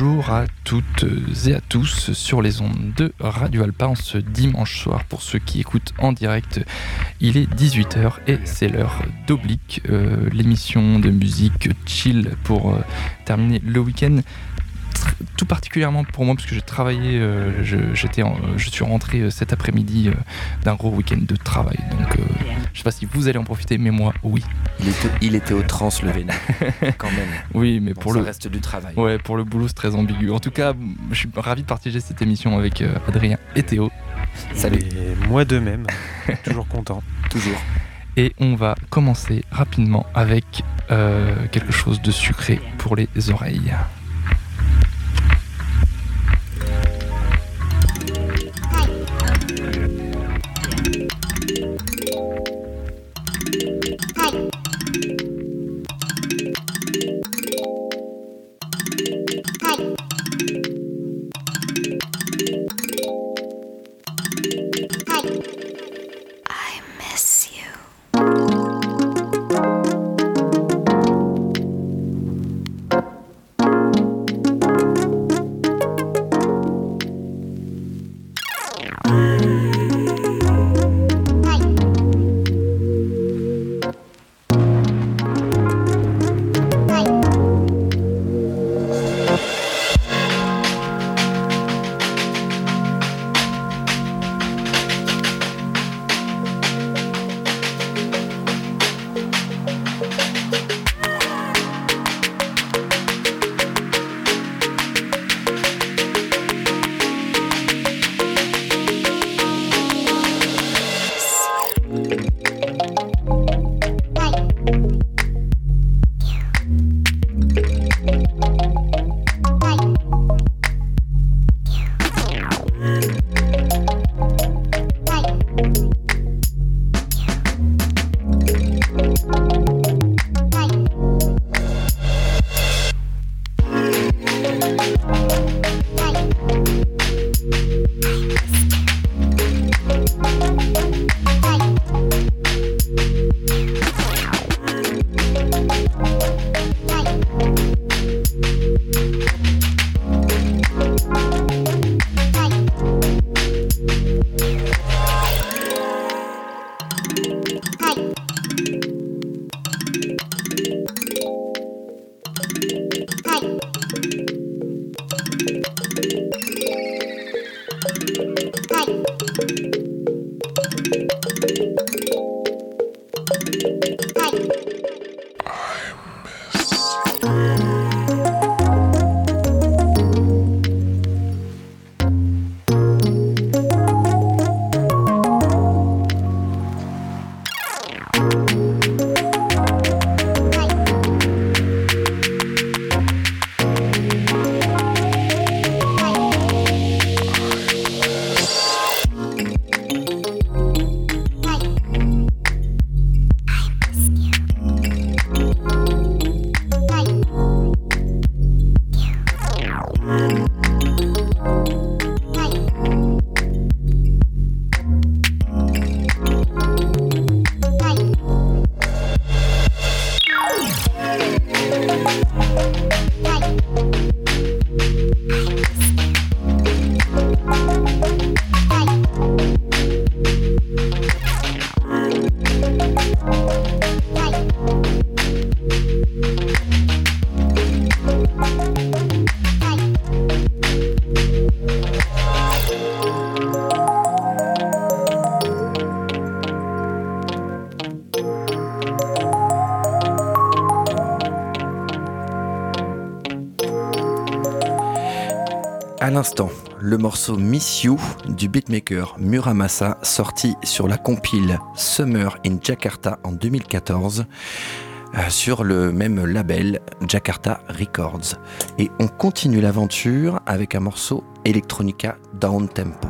Bonjour à toutes et à tous sur les ondes de Radio Alpa en ce dimanche soir. Pour ceux qui écoutent en direct, il est 18h et c'est l'heure d'Oblique, euh, l'émission de musique chill pour euh, terminer le week-end tout particulièrement pour moi parce que j'ai travaillé, euh, je, j'étais je suis rentré euh, cet après-midi euh, d'un gros week-end de travail. Donc je sais pas si vous allez en profiter, mais moi oui. Il était, au trans le quand même. Oui, mais pour le reste du travail. Ouais, pour le boulot c'est très ambigu. En tout cas, je suis ravi de partager cette émission avec Adrien et Théo. Salut. moi de même, toujours content. Toujours. Et on va commencer rapidement avec quelque chose de sucré pour les oreilles. L'instant, le morceau Miss You du beatmaker Muramasa sorti sur la compile Summer in Jakarta en 2014 euh, sur le même label Jakarta Records. Et on continue l'aventure avec un morceau Electronica Down Tempo.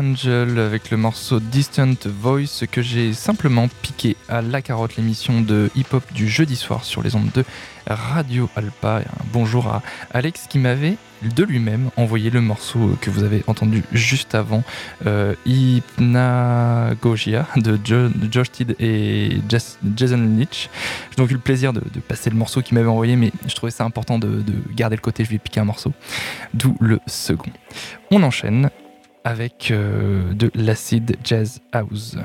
Archangel avec le morceau Distant Voice que j'ai simplement piqué à la carotte l'émission de hip-hop du jeudi soir sur les ondes de Radio Alpa. Bonjour à Alex qui m'avait de lui-même envoyé le morceau que vous avez entendu juste avant, euh, Hypnagogia de, Josh Tidd et Jason Leach. J'ai donc eu le plaisir de, passer le morceau qu'il m'avait envoyé, mais je trouvais ça important de, de garder le côté, je vais piquer un morceau, d'où le second. On enchaîne avec euh, de l'acid jazz house.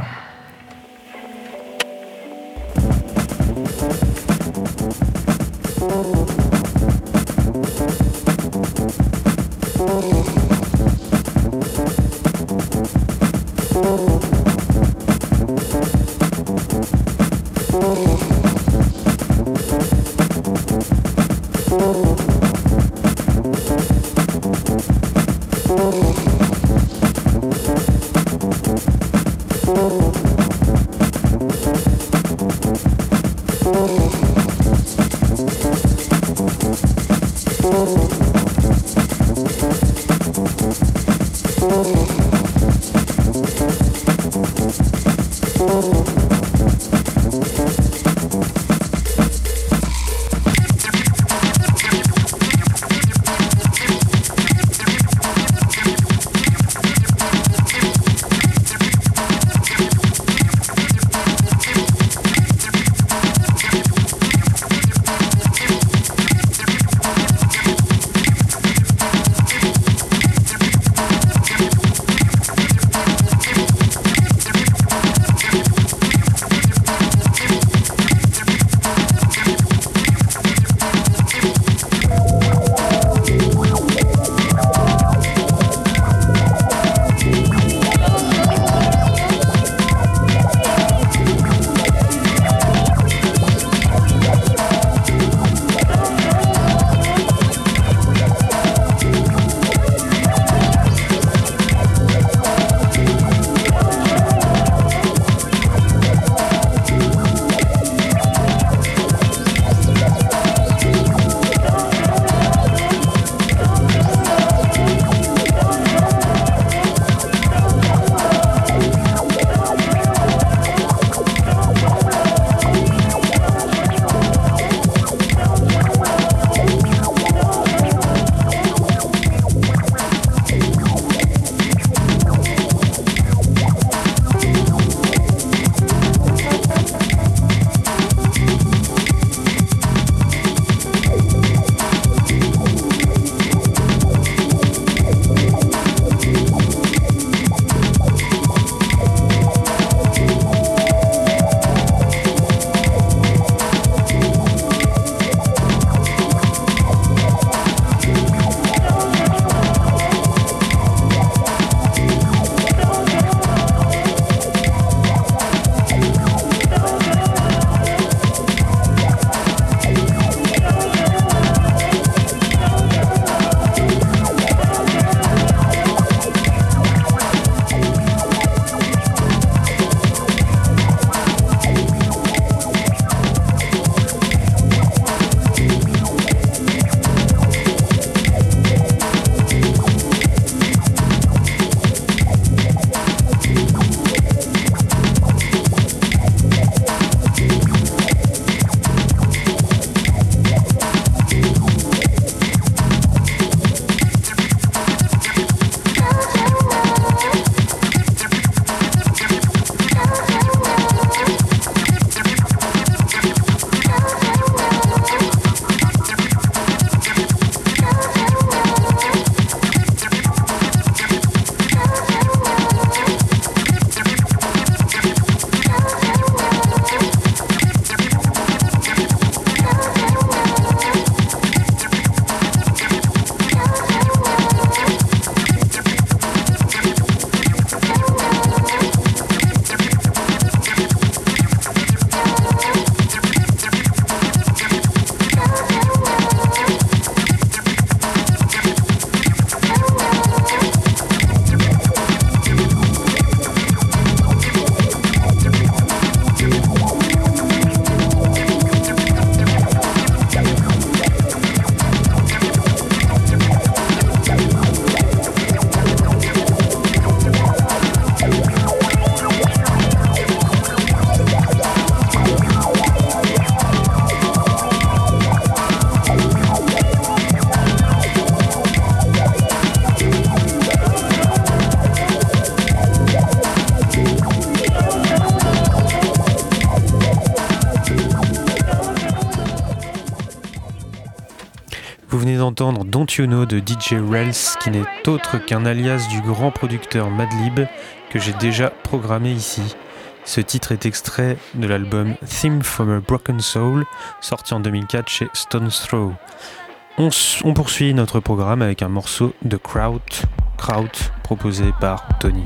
De DJ Rels, qui n'est autre qu'un alias du grand producteur Madlib que j'ai déjà programmé ici. Ce titre est extrait de l'album Theme from a Broken Soul, sorti en 2004 chez Stone's Throw. On, on, poursuit notre programme avec un morceau de Kraut, Kraut proposé par Tony.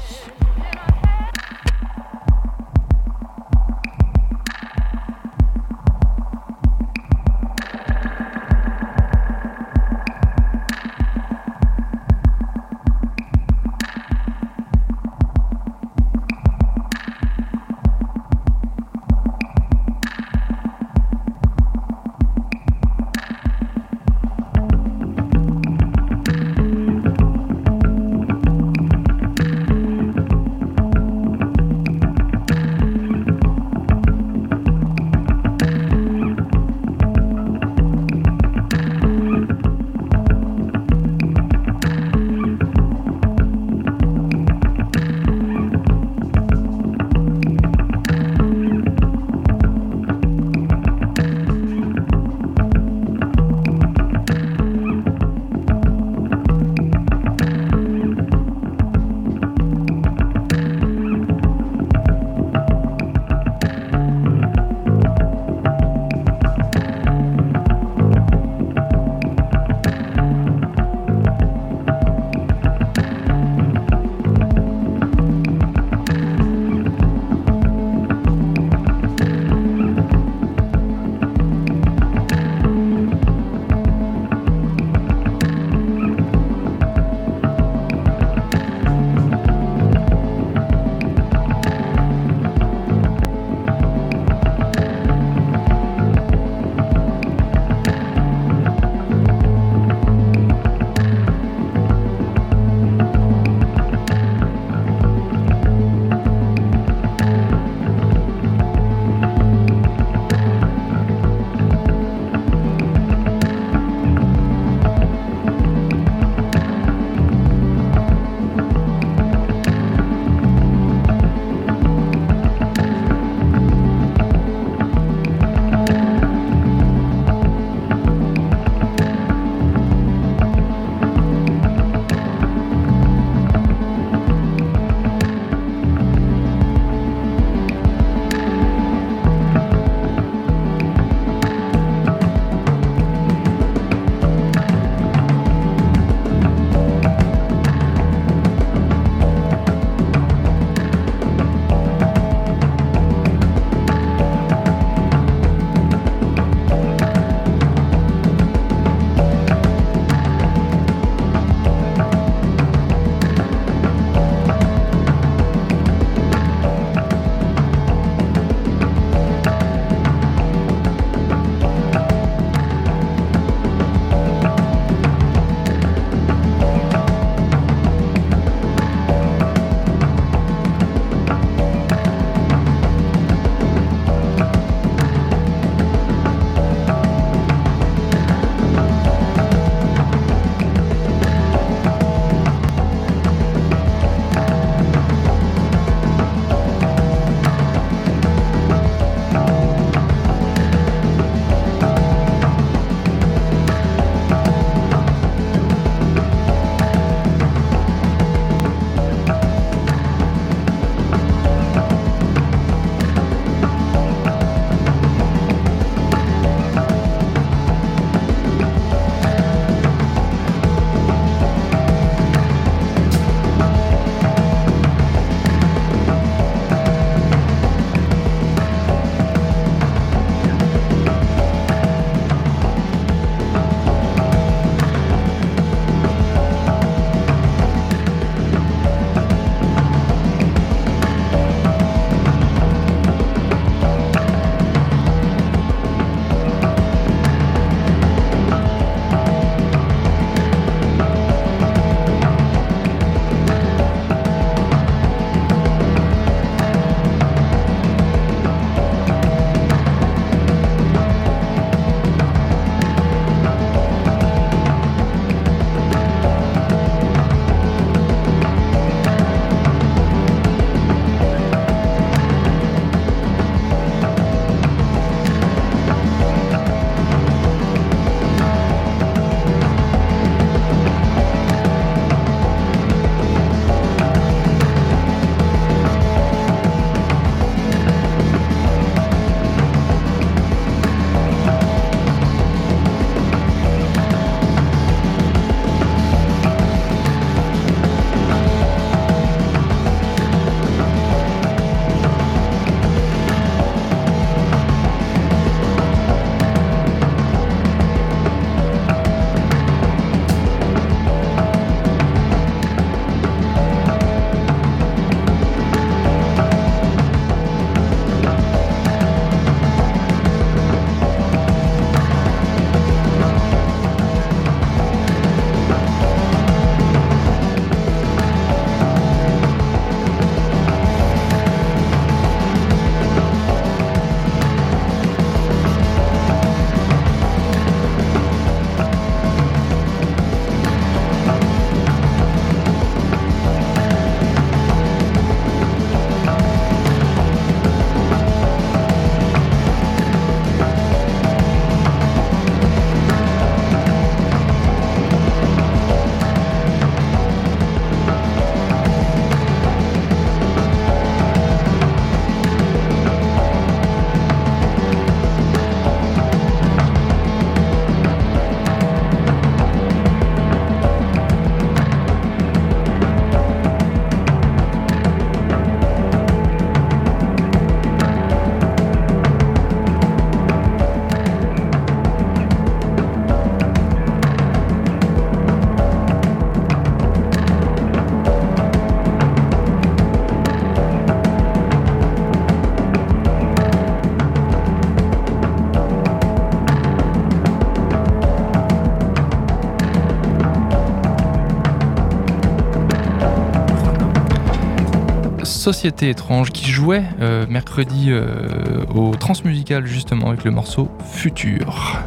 Société étrange qui jouait euh, mercredi euh, au Transmusical justement avec le morceau Futur.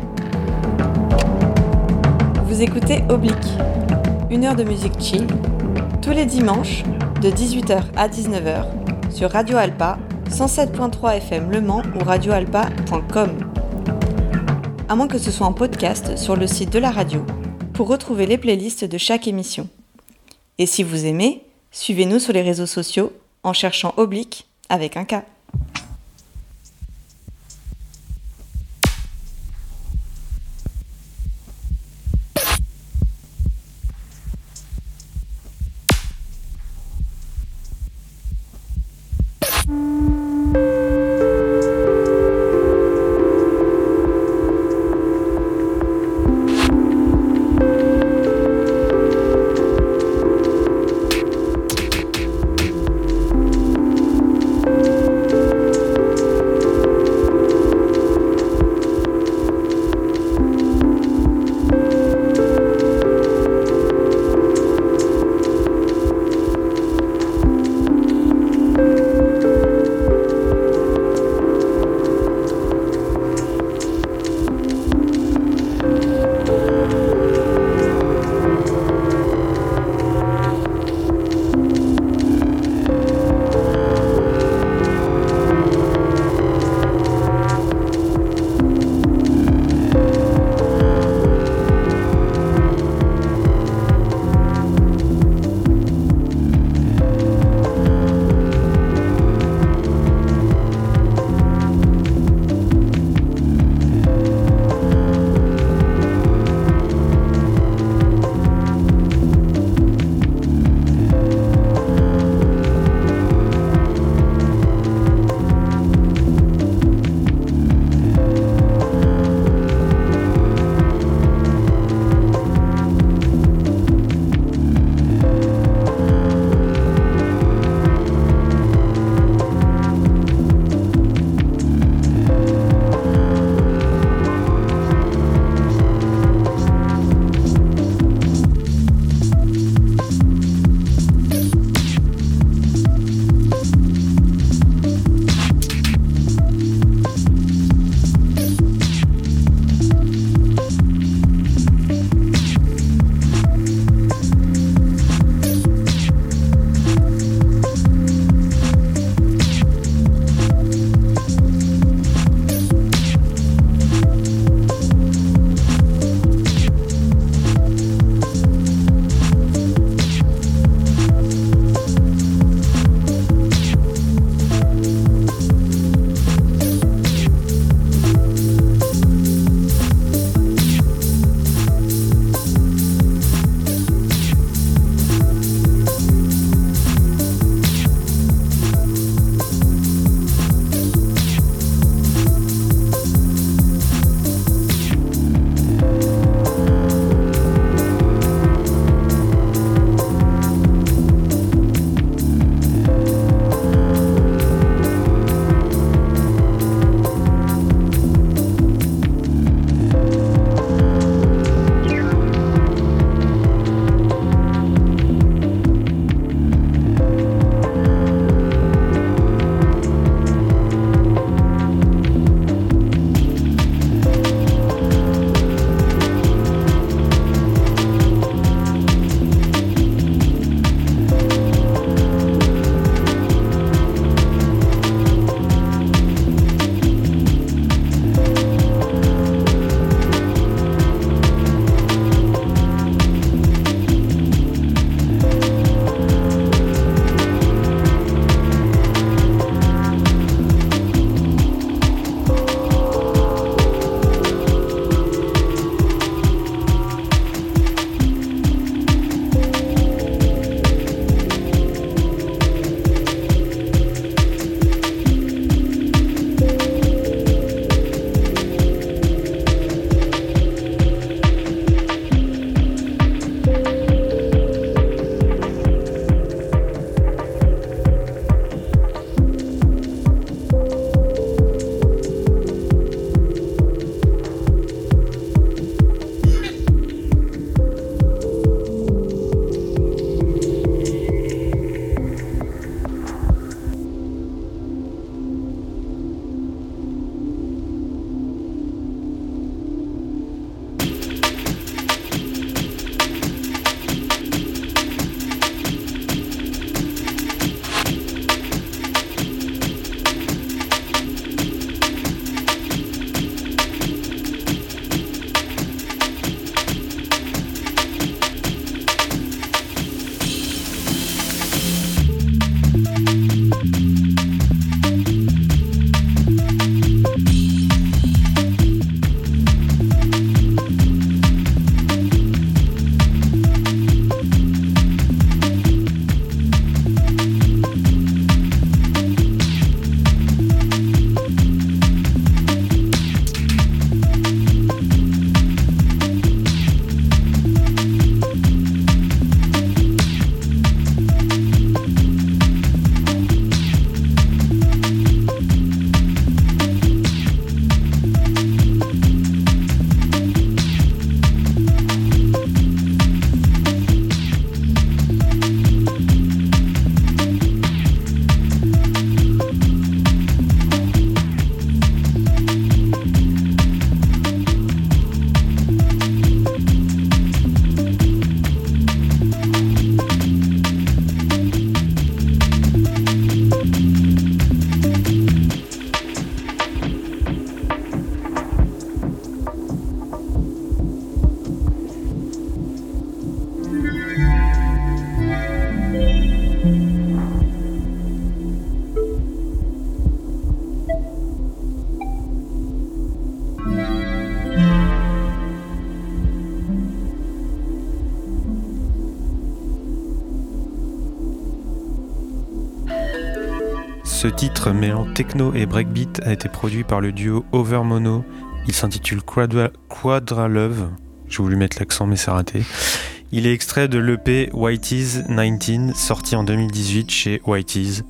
Vous écoutez Oblique, une heure de musique chill, tous les dimanches de 18h à 19h sur Radio Alpa 107.3 FM Le Mans ou radioalpa.com. À moins que ce soit en podcast sur le site de la radio pour retrouver les playlists de chaque émission. Et si vous aimez, suivez-nous sur les réseaux sociaux en cherchant Oblique avec un K. Ce titre mêlant techno et breakbeat a été produit par le duo Overmono. Il s'intitule Quadra, Quadra Love. J'ai voulu mettre l'accent mais c'est raté. Il est extrait de l'EP Whitey's 19 sorti en 2018 chez Whitey's.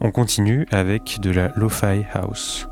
On continue avec de la Lo-Fi House.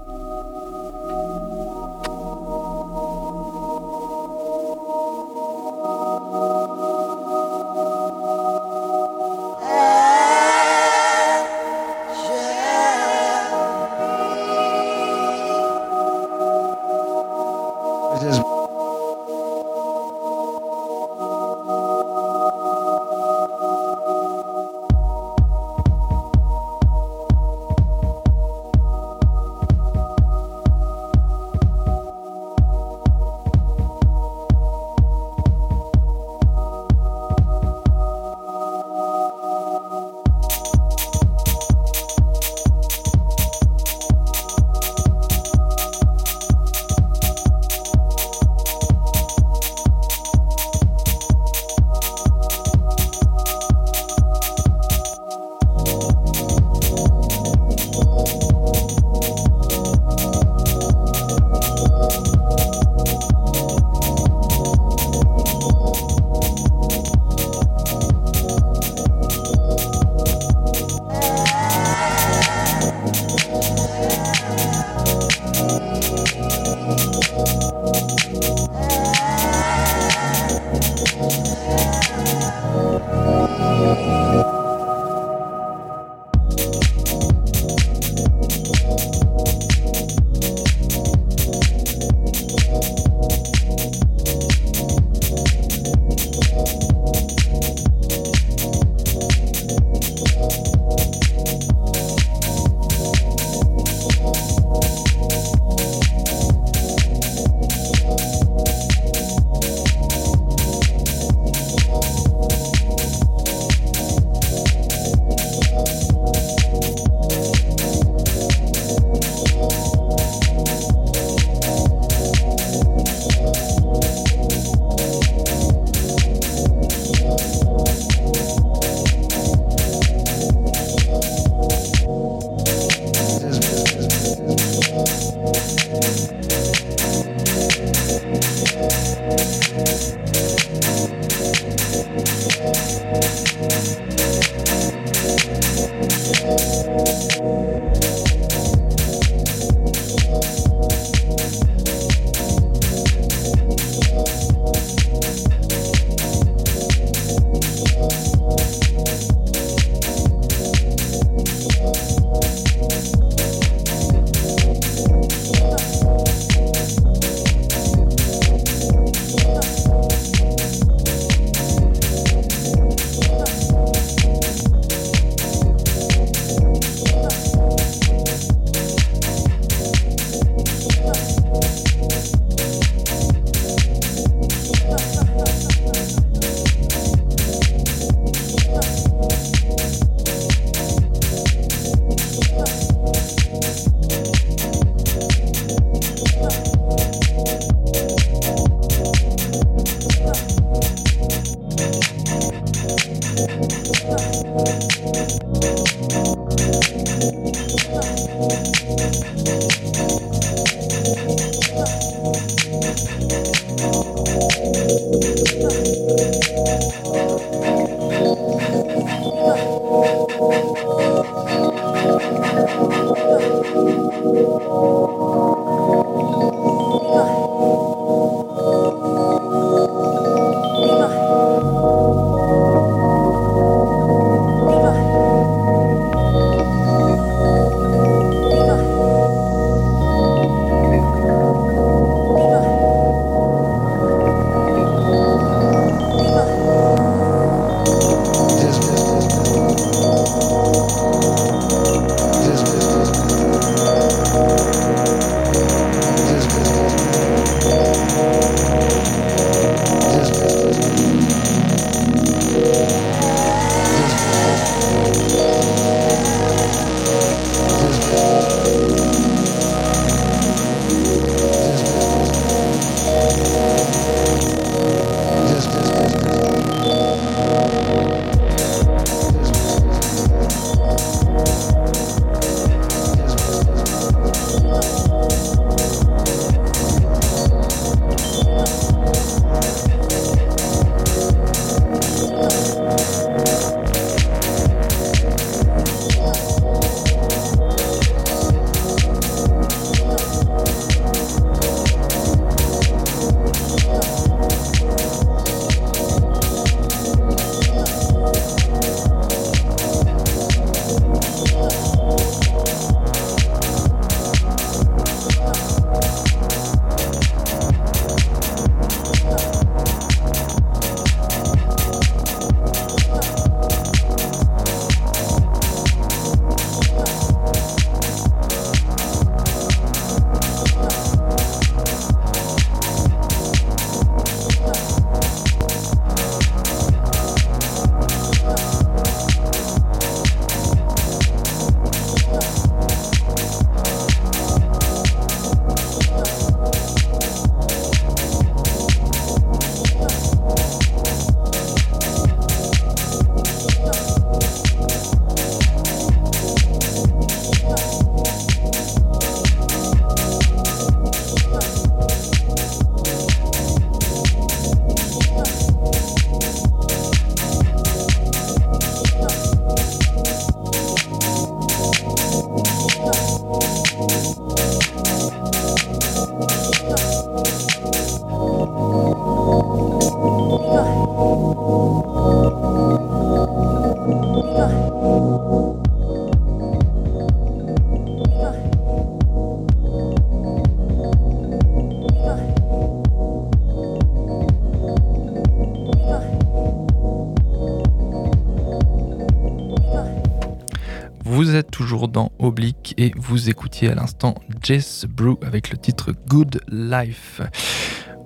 Dans Oblique et vous écoutiez à l'instant Jess Brew avec le titre Good Life.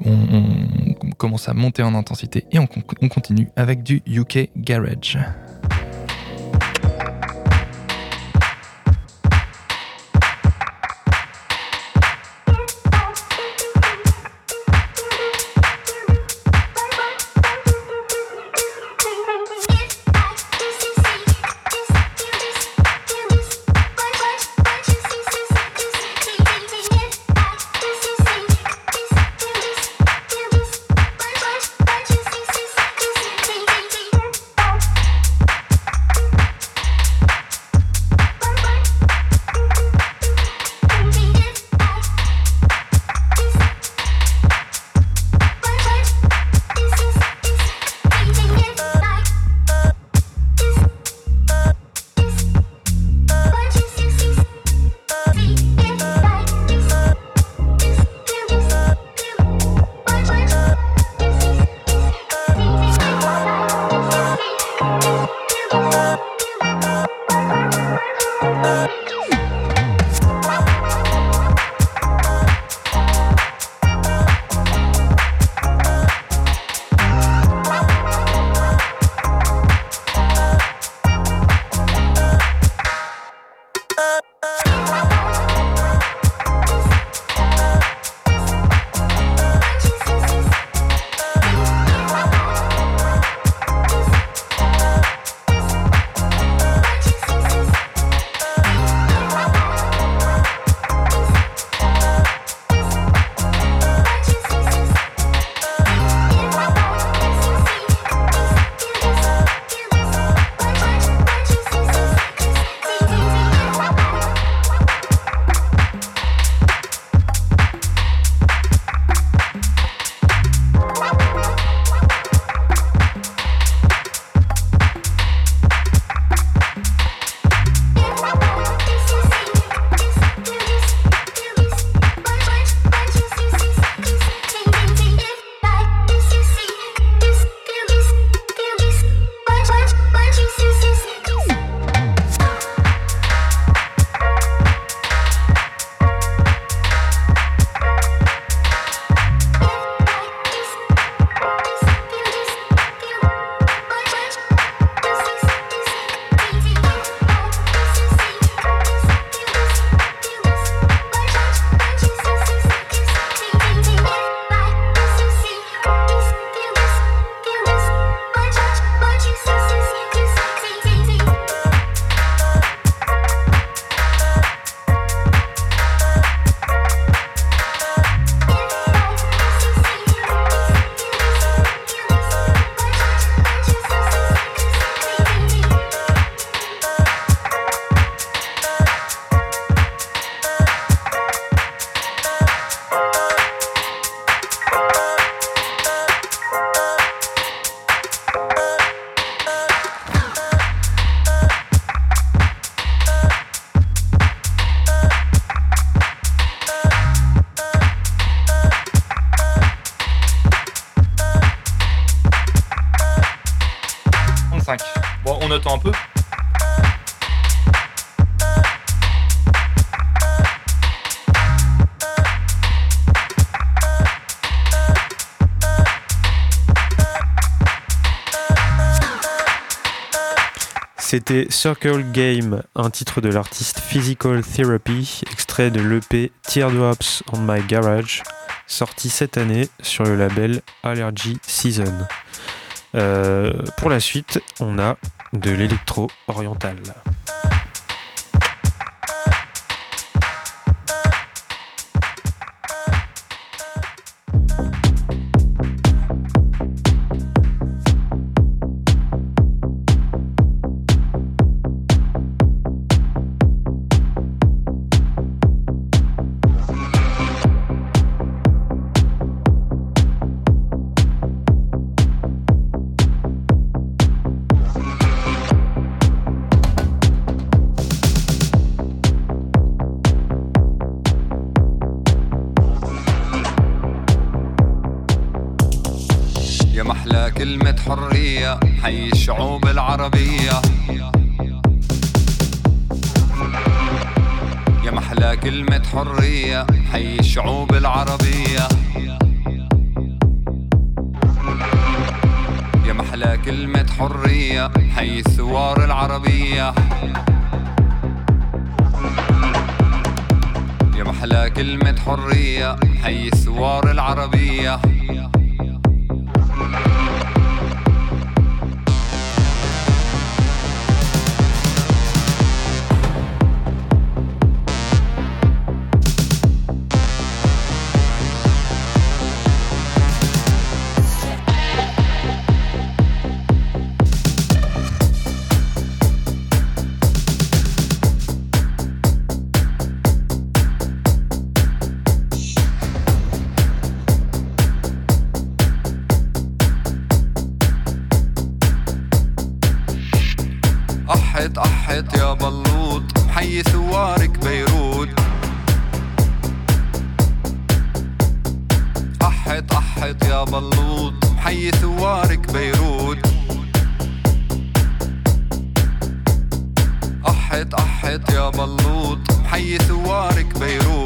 On, commence à monter en intensité et on continue avec du UK Garage. C'était Circle Game, un titre de l'artiste Physical Therapy, extrait de l'EP Teardrops on My Garage, sorti cette année sur le label Allergy Season. Euh, pour la suite, on a de l'électro oriental. حي الشعوب العربية. يا محلى كلمة حرية حي الشعوب العربية. يا محلى كلمة حرية حي الثوار العربية. يا محلى كلمة حرية حي الثوار العربية. يا بلوط حي ثوارك بيروت.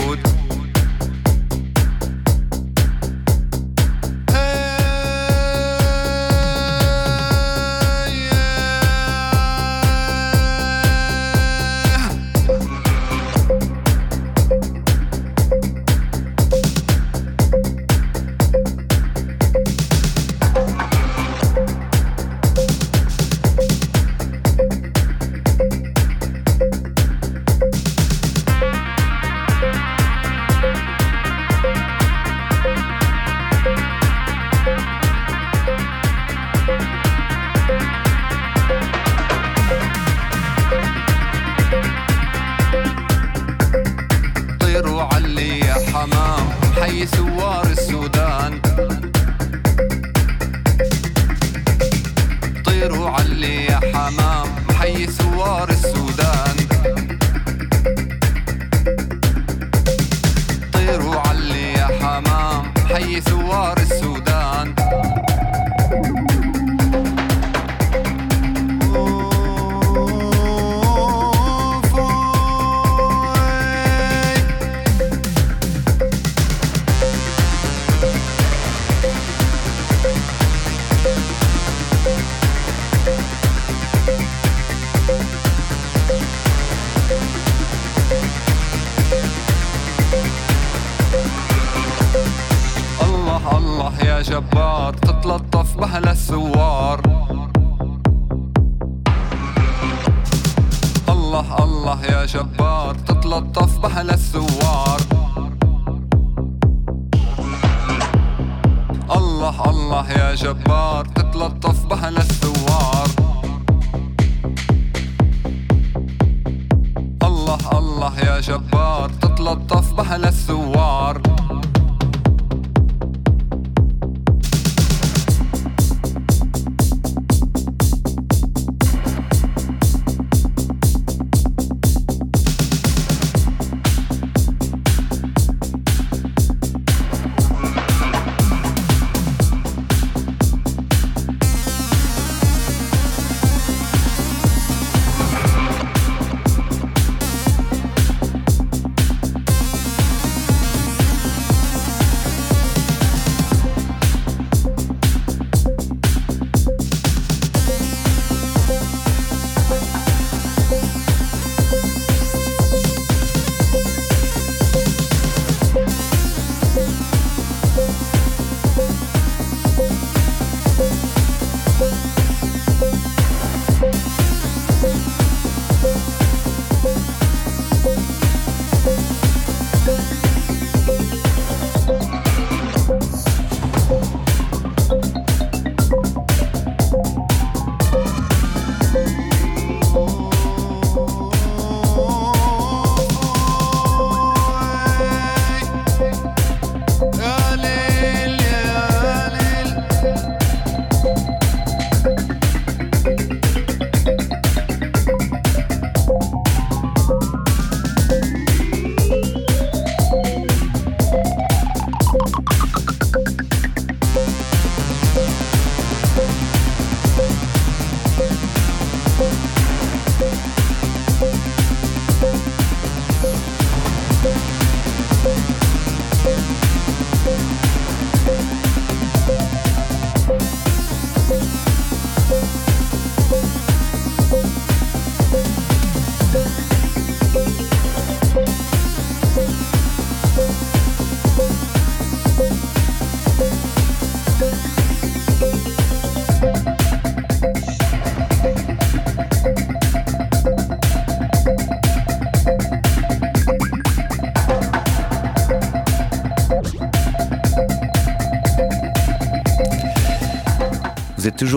الله يا جبار تتلطف بهلا الثوار. الله الله يا جبار تتلطف بهلا الثوار. الله الله يا جبار تتلطف بهلا الثوار. الله الله يا جبار تتلطف بهلا الثوار.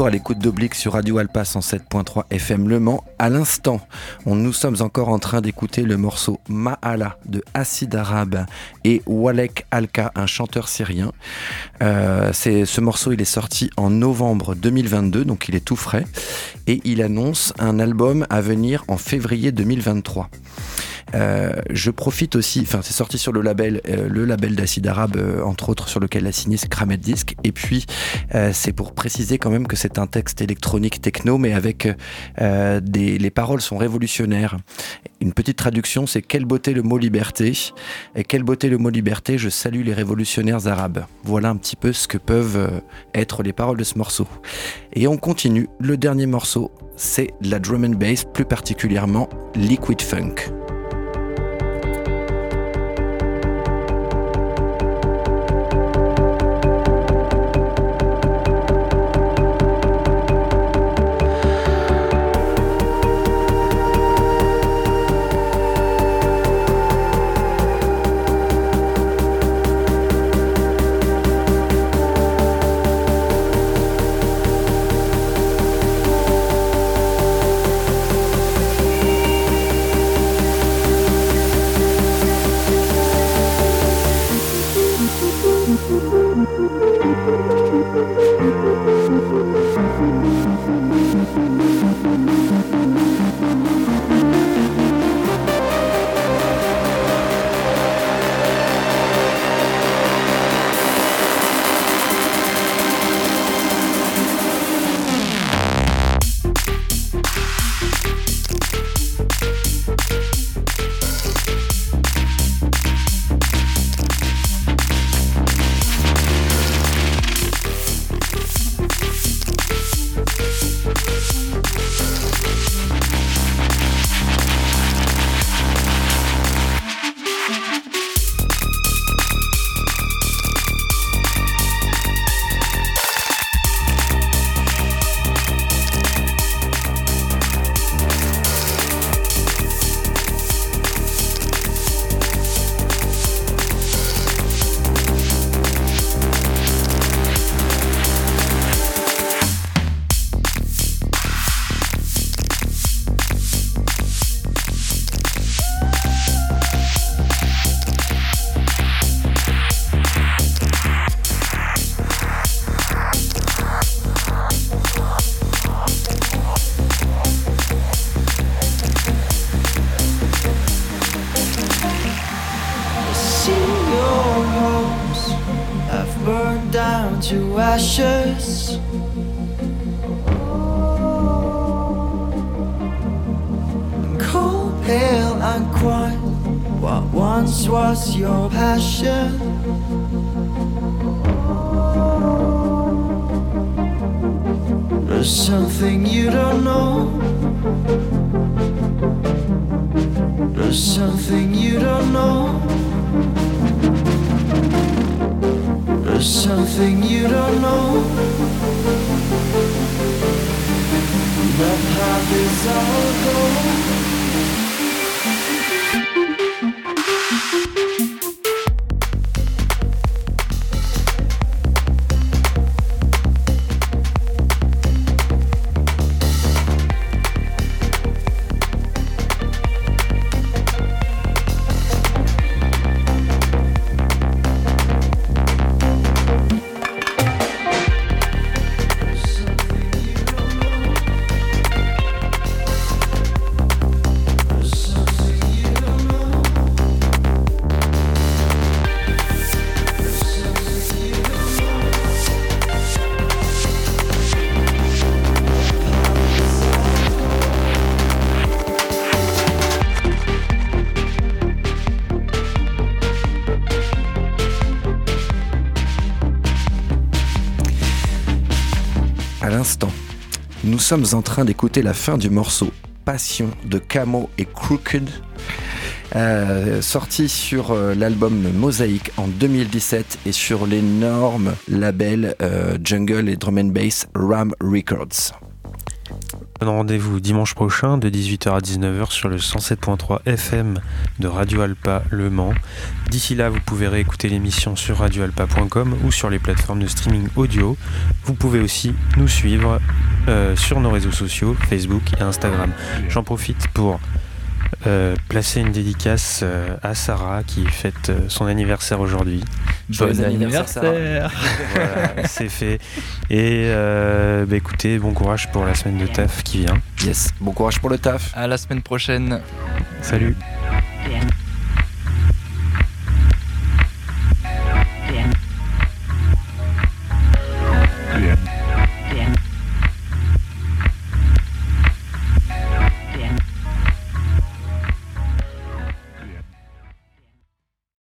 À l'écoute d'Oblique sur Radio Alpa 107.3 FM Le Mans. À l'instant, nous sommes encore en train d'écouter le morceau Ma'ala de Acid Arabe et Walek Alka, un chanteur syrien. Euh, ce morceau, il est sorti en novembre 2022, donc il est tout frais. Et il annonce un album à venir en février 2023. Euh, je profite aussi, enfin c'est sorti sur le label, euh, le label d'Acide Arabe, euh, entre autres sur lequel a signé ce Kramet Disc. Et puis c'est pour préciser quand même que c'est un texte électronique techno, mais avec des, les paroles sont révolutionnaires. Une petite traduction, c'est quelle beauté le mot liberté. Et quelle beauté le mot liberté. Je salue les révolutionnaires arabes. Voilà un petit peu ce que peuvent être les paroles de ce morceau. Et on continue. Le dernier morceau, c'est la drum and bass, plus particulièrement Liquid Funk. Sommes en train d'écouter la fin du morceau Passion de Camo et Crooked, euh, sorti sur euh, l'album Mosaïque en 2017 et sur l'énorme label euh, Jungle et Drum Bass Ram Records. Rendez-vous dimanche prochain de 18h à 19h sur le 107.3 FM de Radio Alpa Le Mans. D'ici là, vous pouvez réécouter l'émission sur radioalpa.com ou sur les plateformes de streaming audio. Vous pouvez aussi nous suivre euh, sur nos réseaux sociaux, Facebook et Instagram. J'en profite pour euh, placer une dédicace euh, à Sarah qui fête euh, son anniversaire aujourd'hui. Bon anniversaire, Voilà, c'est fait. Et euh, bah, écoutez, bon courage pour la semaine de taf qui vient. Yes, bon courage pour le taf. À la semaine prochaine. Salut. Yeah.